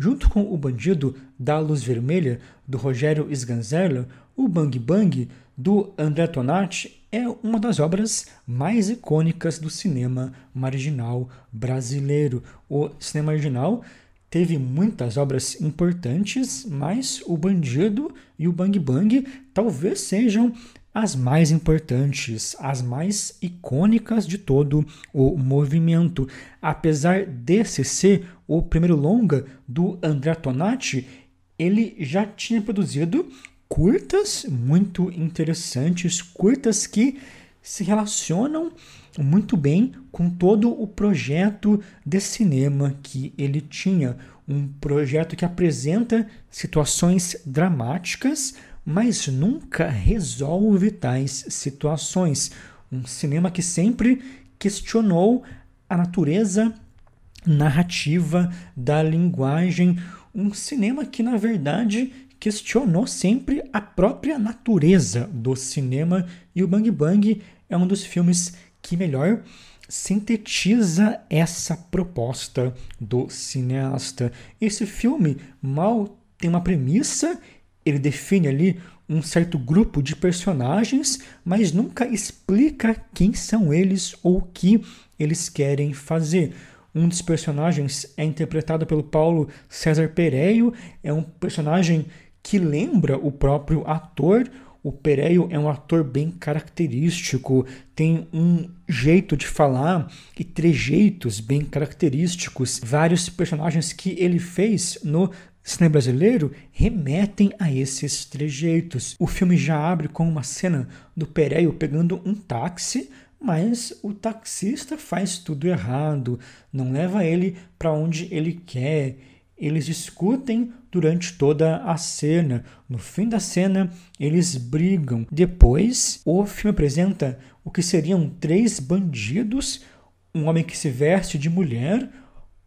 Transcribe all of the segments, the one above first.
Junto com O Bandido da Luz Vermelha, do Rogério Sganzerla, o Bang Bang, do André Tonati, é uma das obras mais icônicas do cinema marginal brasileiro. O cinema marginal teve muitas obras importantes, mas O Bandido e o Bang Bang talvez sejam as mais importantes, as mais icônicas de todo o movimento. Apesar desse ser o primeiro longa do André Tonati, ele já tinha produzido curtas muito interessantes, curtas que se relacionam muito bem com todo o projeto de cinema que ele tinha. Um projeto que apresenta situações dramáticas, mas nunca resolve tais situações. Um cinema que sempre questionou a natureza narrativa da linguagem. Um cinema que, na verdade, questionou sempre a própria natureza do cinema e o Bang Bang é um dos filmes que melhor sintetiza essa proposta do cineasta. Esse filme mal tem uma premissa, ele define ali um certo grupo de personagens, mas nunca explica quem são eles ou o que eles querem fazer. Um dos personagens é interpretado pelo Paulo César Pereio, é um personagem que lembra o próprio ator. O Pereio é um ator bem característico, tem um jeito de falar e trejeitos bem característicos. Vários personagens que ele fez no cinema brasileiro remetem a esses trejeitos. O filme já abre com uma cena do Pereio pegando um táxi, mas o taxista faz tudo errado, não leva ele para onde ele quer. Eles discutem durante toda a cena. No fim da cena, eles brigam. Depois, o filme apresenta o que seriam três bandidos: um homem que se veste de mulher,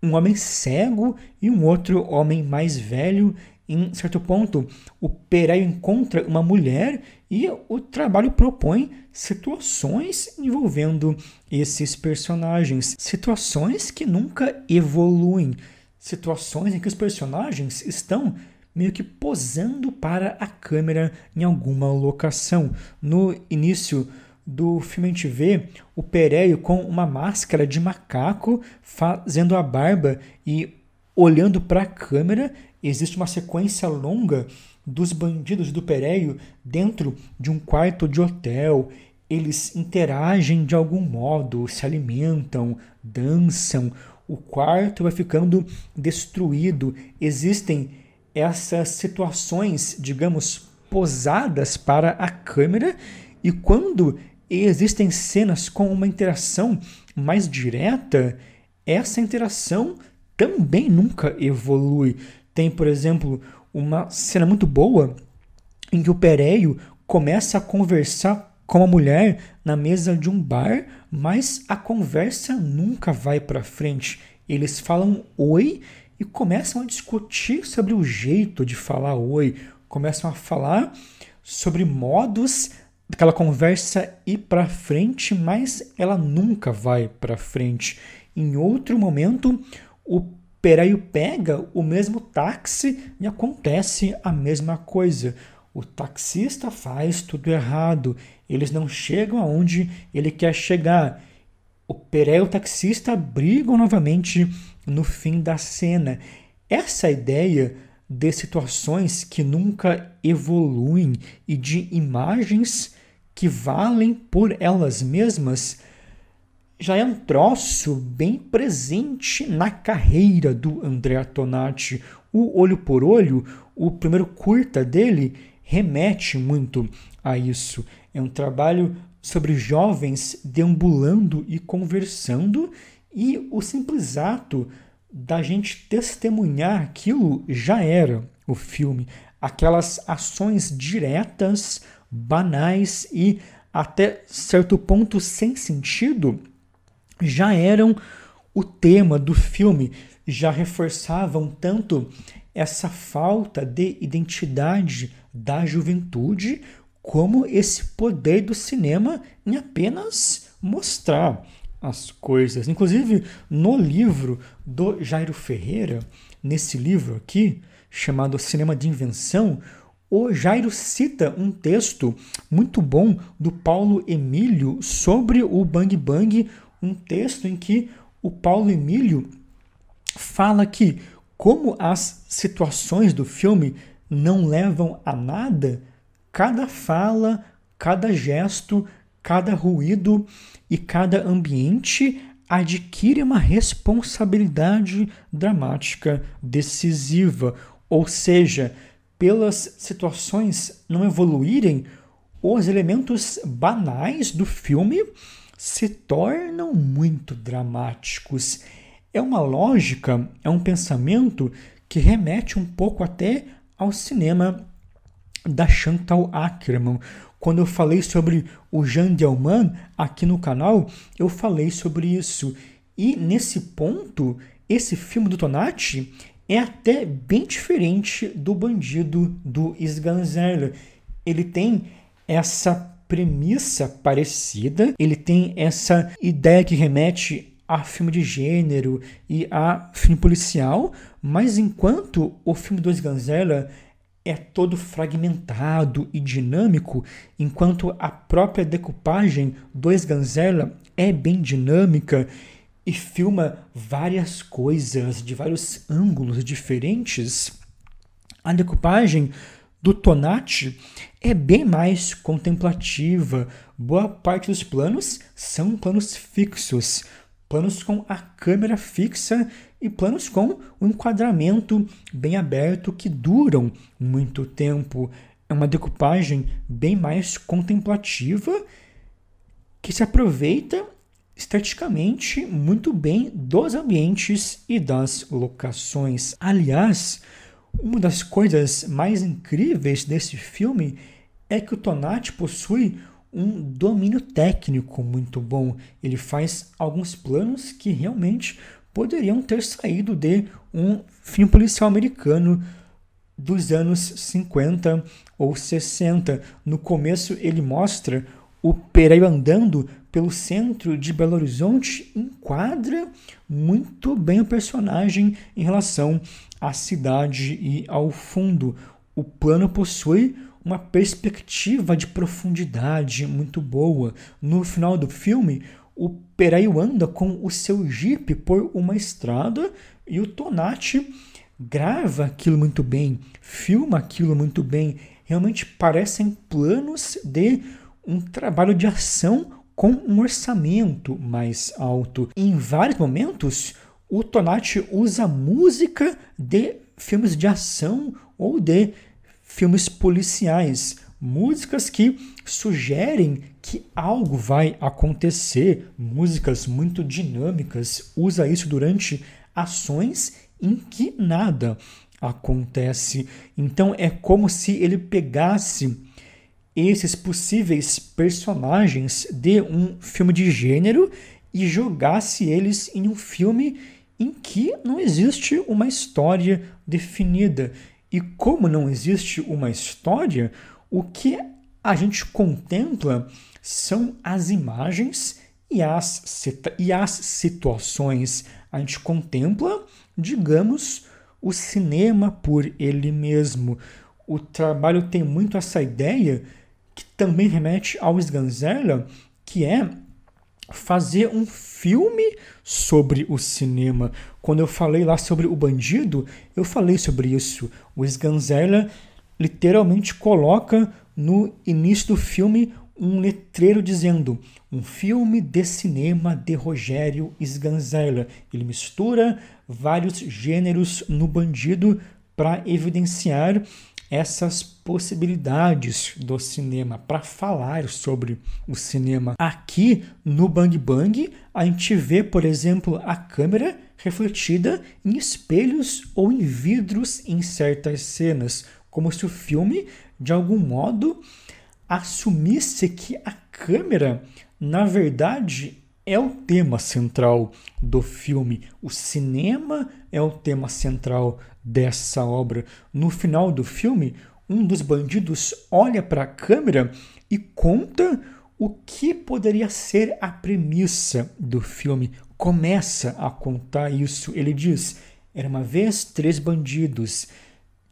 um homem cego e um outro homem mais velho. Em certo ponto, o Pereio encontra uma mulher e o trabalho propõe situações envolvendo esses personagens, situações que nunca evoluem, situações em que os personagens estão meio que posando para a câmera em alguma locação. No início do filme a gente vê o Pereio com uma máscara de macaco fazendo a barba e olhando para a câmera. Existe uma sequência longa dos bandidos do Pereio dentro de um quarto de hotel. Eles interagem de algum modo, se alimentam, dançam o quarto vai ficando destruído. Existem essas situações, digamos, posadas para a câmera, e quando existem cenas com uma interação mais direta, essa interação também nunca evolui. Tem, por exemplo, uma cena muito boa em que o Pereio começa a conversar com uma mulher na mesa de um bar, mas a conversa nunca vai para frente. Eles falam oi e começam a discutir sobre o jeito de falar oi, começam a falar sobre modos daquela conversa ir para frente, mas ela nunca vai para frente. Em outro momento, o Pereio pega o mesmo táxi e acontece a mesma coisa. O taxista faz tudo errado, eles não chegam aonde ele quer chegar. O Peré e o taxista brigam novamente no fim da cena. Essa ideia de situações que nunca evoluem e de imagens que valem por elas mesmas já é um troço bem presente na carreira do André Tonati. O Olho por Olho, o primeiro curta dele, remete muito a isso. É um trabalho sobre jovens deambulando e conversando, e o simples ato da gente testemunhar aquilo já era o filme. Aquelas ações diretas, banais e até certo ponto sem sentido já eram o tema do filme, já reforçavam tanto essa falta de identidade da juventude, como esse poder do cinema em apenas mostrar as coisas. Inclusive, no livro do Jairo Ferreira, nesse livro aqui, chamado Cinema de Invenção, o Jairo cita um texto muito bom do Paulo Emílio sobre o Bang Bang, um texto em que o Paulo Emílio fala que, como as situações do filme não levam a nada, cada fala, cada gesto, cada ruído e cada ambiente adquire uma responsabilidade dramática decisiva, ou seja, pelas situações não evoluírem, os elementos banais do filme se tornam muito dramáticos. É uma lógica, é um pensamento que remete um pouco até ao cinema da Chantal Ackerman. Quando eu falei sobre o Jean Dielman aqui no canal, eu falei sobre isso. E nesse ponto, esse filme do Tonati é até bem diferente do Bandido do Sganzerla. Ele tem essa premissa parecida, ele tem essa ideia que remete a filme de gênero e a filme policial, mas enquanto o filme do Sganzerla é todo fragmentado e dinâmico, enquanto a própria decupagem do Sganzerla é bem dinâmica e filma várias coisas de vários ângulos diferentes, a decupagem do Tonati é bem mais contemplativa. Boa parte dos planos são planos fixos, planos com a câmera fixa e planos com um enquadramento bem aberto que duram muito tempo. É uma decupagem bem mais contemplativa que se aproveita esteticamente muito bem dos ambientes e das locações. Aliás, uma das coisas mais incríveis desse filme é que o Tonati possui um domínio técnico muito bom. Ele faz alguns planos que realmente poderiam ter saído de um filme policial americano dos anos 50 ou 60. No começo ele mostra o Pereio andando pelo centro de Belo Horizonte enquadra muito bem o personagem em relação à cidade e ao fundo. O plano possui uma perspectiva de profundidade muito boa. No final do filme, o Pereio anda com o seu jipe por uma estrada e o Tonati grava aquilo muito bem, filma aquilo muito bem. Realmente parecem planos de um trabalho de ação com um orçamento mais alto. Em vários momentos, o Tonati usa música de filmes de ação ou de filmes policiais, músicas que sugerem que algo vai acontecer, músicas muito dinâmicas, usa isso durante ações em que nada acontece. Então é como se ele pegasse esses possíveis personagens de um filme de gênero e jogasse eles em um filme em que não existe uma história definida. E como não existe uma história, o que a gente contempla são as imagens e as, e as situações. A gente contempla, digamos, o cinema por ele mesmo. O trabalho tem muito essa ideia que também remete ao Sganzerla, que é fazer um filme sobre o cinema. Quando eu falei lá sobre o bandido, eu falei sobre isso. O Sganzerla literalmente coloca no início do filme um letreiro dizendo um filme de cinema de Rogério Sganzerla. Ele mistura vários gêneros no bandido para evidenciar essas possibilidades do cinema para falar sobre o cinema. Aqui no Bang Bang, a gente vê, por exemplo, a câmera refletida em espelhos ou em vidros em certas cenas, como se o filme, de algum modo, assumisse que a câmera, na verdade, é o tema central do filme. O cinema é o tema central dessa obra. No final do filme, um dos bandidos olha para a câmera e conta o que poderia ser a premissa do filme. Começa a contar isso. Ele diz: Era uma vez três bandidos.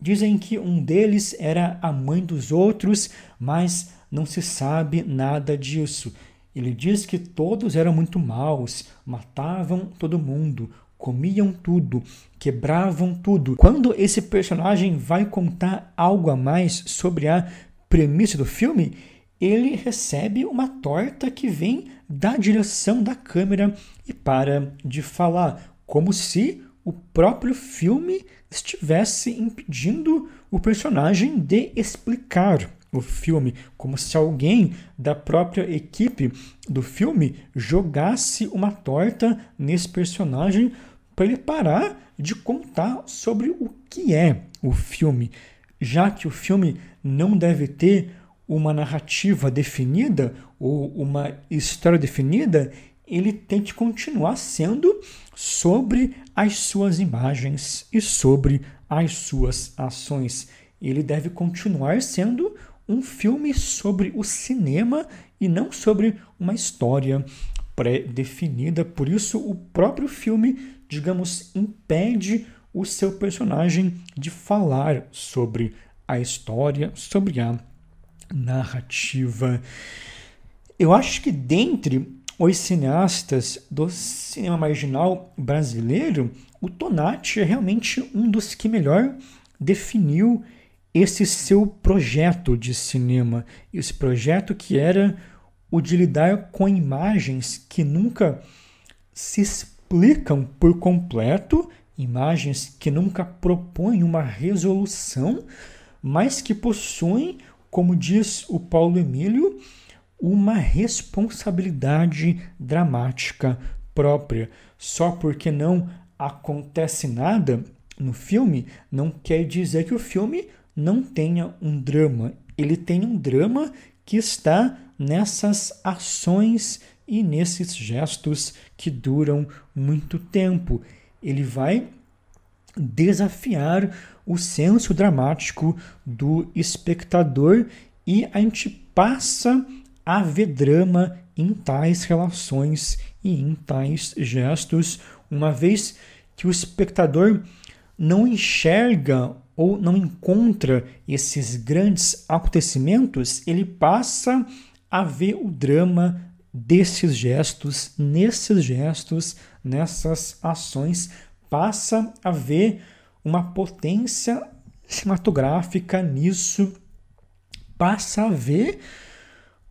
Dizem que um deles era a mãe dos outros, mas não se sabe nada disso. Ele diz que todos eram muito maus, matavam todo mundo, comiam tudo, quebravam tudo. Quando esse personagem vai contar algo a mais sobre a premissa do filme, ele recebe uma torta que vem da direção da câmera e para de falar, como se o próprio filme estivesse impedindo o personagem de explicar o filme, como se alguém da própria equipe do filme jogasse uma torta nesse personagem para ele parar de contar sobre o que é o filme, já que o filme não deve ter uma narrativa definida ou uma história definida, ele tem que continuar sendo sobre as suas imagens e sobre as suas ações. Ele deve continuar sendo um filme sobre o cinema e não sobre uma história pré-definida. Por isso, o próprio filme, digamos, impede o seu personagem de falar sobre a história, sobre a narrativa. Eu acho que dentre os cineastas do cinema marginal brasileiro, o Tonati é realmente um dos que melhor definiu esse seu projeto de cinema, esse projeto que era o de lidar com imagens que nunca se explicam por completo, imagens que nunca propõem uma resolução, mas que possuem, como diz o Paulo Emílio, uma responsabilidade dramática própria. Só porque não acontece nada no filme, não quer dizer que o filme não tenha um drama. Ele tem um drama que está nessas ações e nesses gestos que duram muito tempo. Ele vai desafiar o senso dramático do espectador e a gente passa a ver drama em tais relações e em tais gestos, uma vez que o espectador não enxerga ou não encontra esses grandes acontecimentos, ele passa a ver o drama desses gestos, nesses gestos, nessas ações, passa a ver uma potência cinematográfica nisso, passa a ver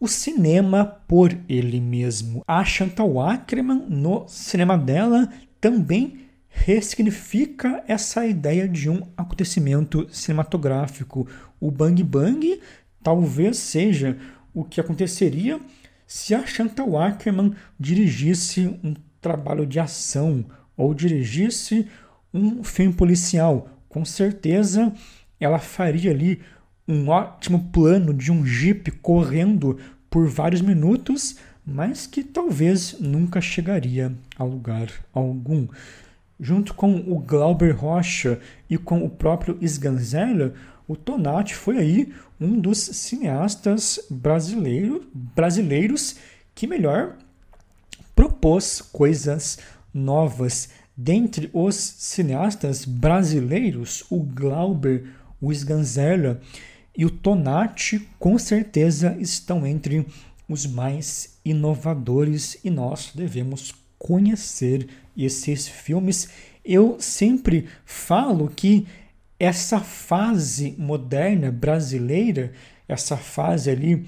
o cinema por ele mesmo. A Chantal Ackerman, no cinema dela, também ressignifica essa ideia de um acontecimento cinematográfico. O Bang Bang talvez seja o que aconteceria se a Chantal Ackerman dirigisse um trabalho de ação ou dirigisse um filme policial. Com certeza ela faria ali um ótimo plano de um jeep correndo por vários minutos, mas que talvez nunca chegaria a lugar algum junto com o Glauber Rocha e com o próprio Sganzella, o Tonati foi aí um dos cineastas brasileiro, brasileiros que melhor propôs coisas novas. Dentre os cineastas brasileiros, o Glauber, o Sganzella e o Tonati com certeza estão entre os mais inovadores e nós devemos conhecer esses filmes. Eu sempre falo que essa fase moderna brasileira, essa fase ali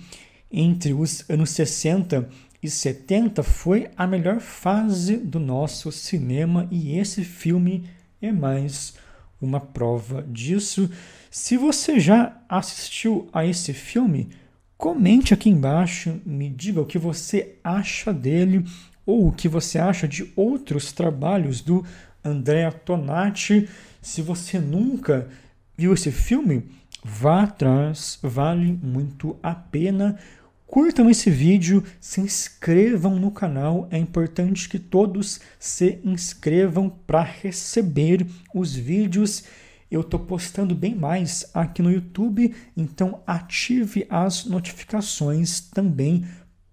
entre os anos 60 e 70 foi a melhor fase do nosso cinema e esse filme é mais uma prova disso. Se você já assistiu a esse filme, comente aqui embaixo, me diga o que você acha dele ou o que você acha de outros trabalhos do Andrea Tonati. Se você nunca viu esse filme, vá atrás, vale muito a pena. Curtam esse vídeo, se inscrevam no canal, é importante que todos se inscrevam para receber os vídeos. Eu estou postando bem mais aqui no YouTube, então ative as notificações também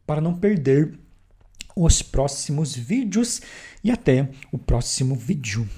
para não perder os próximos vídeos e até o próximo vídeo.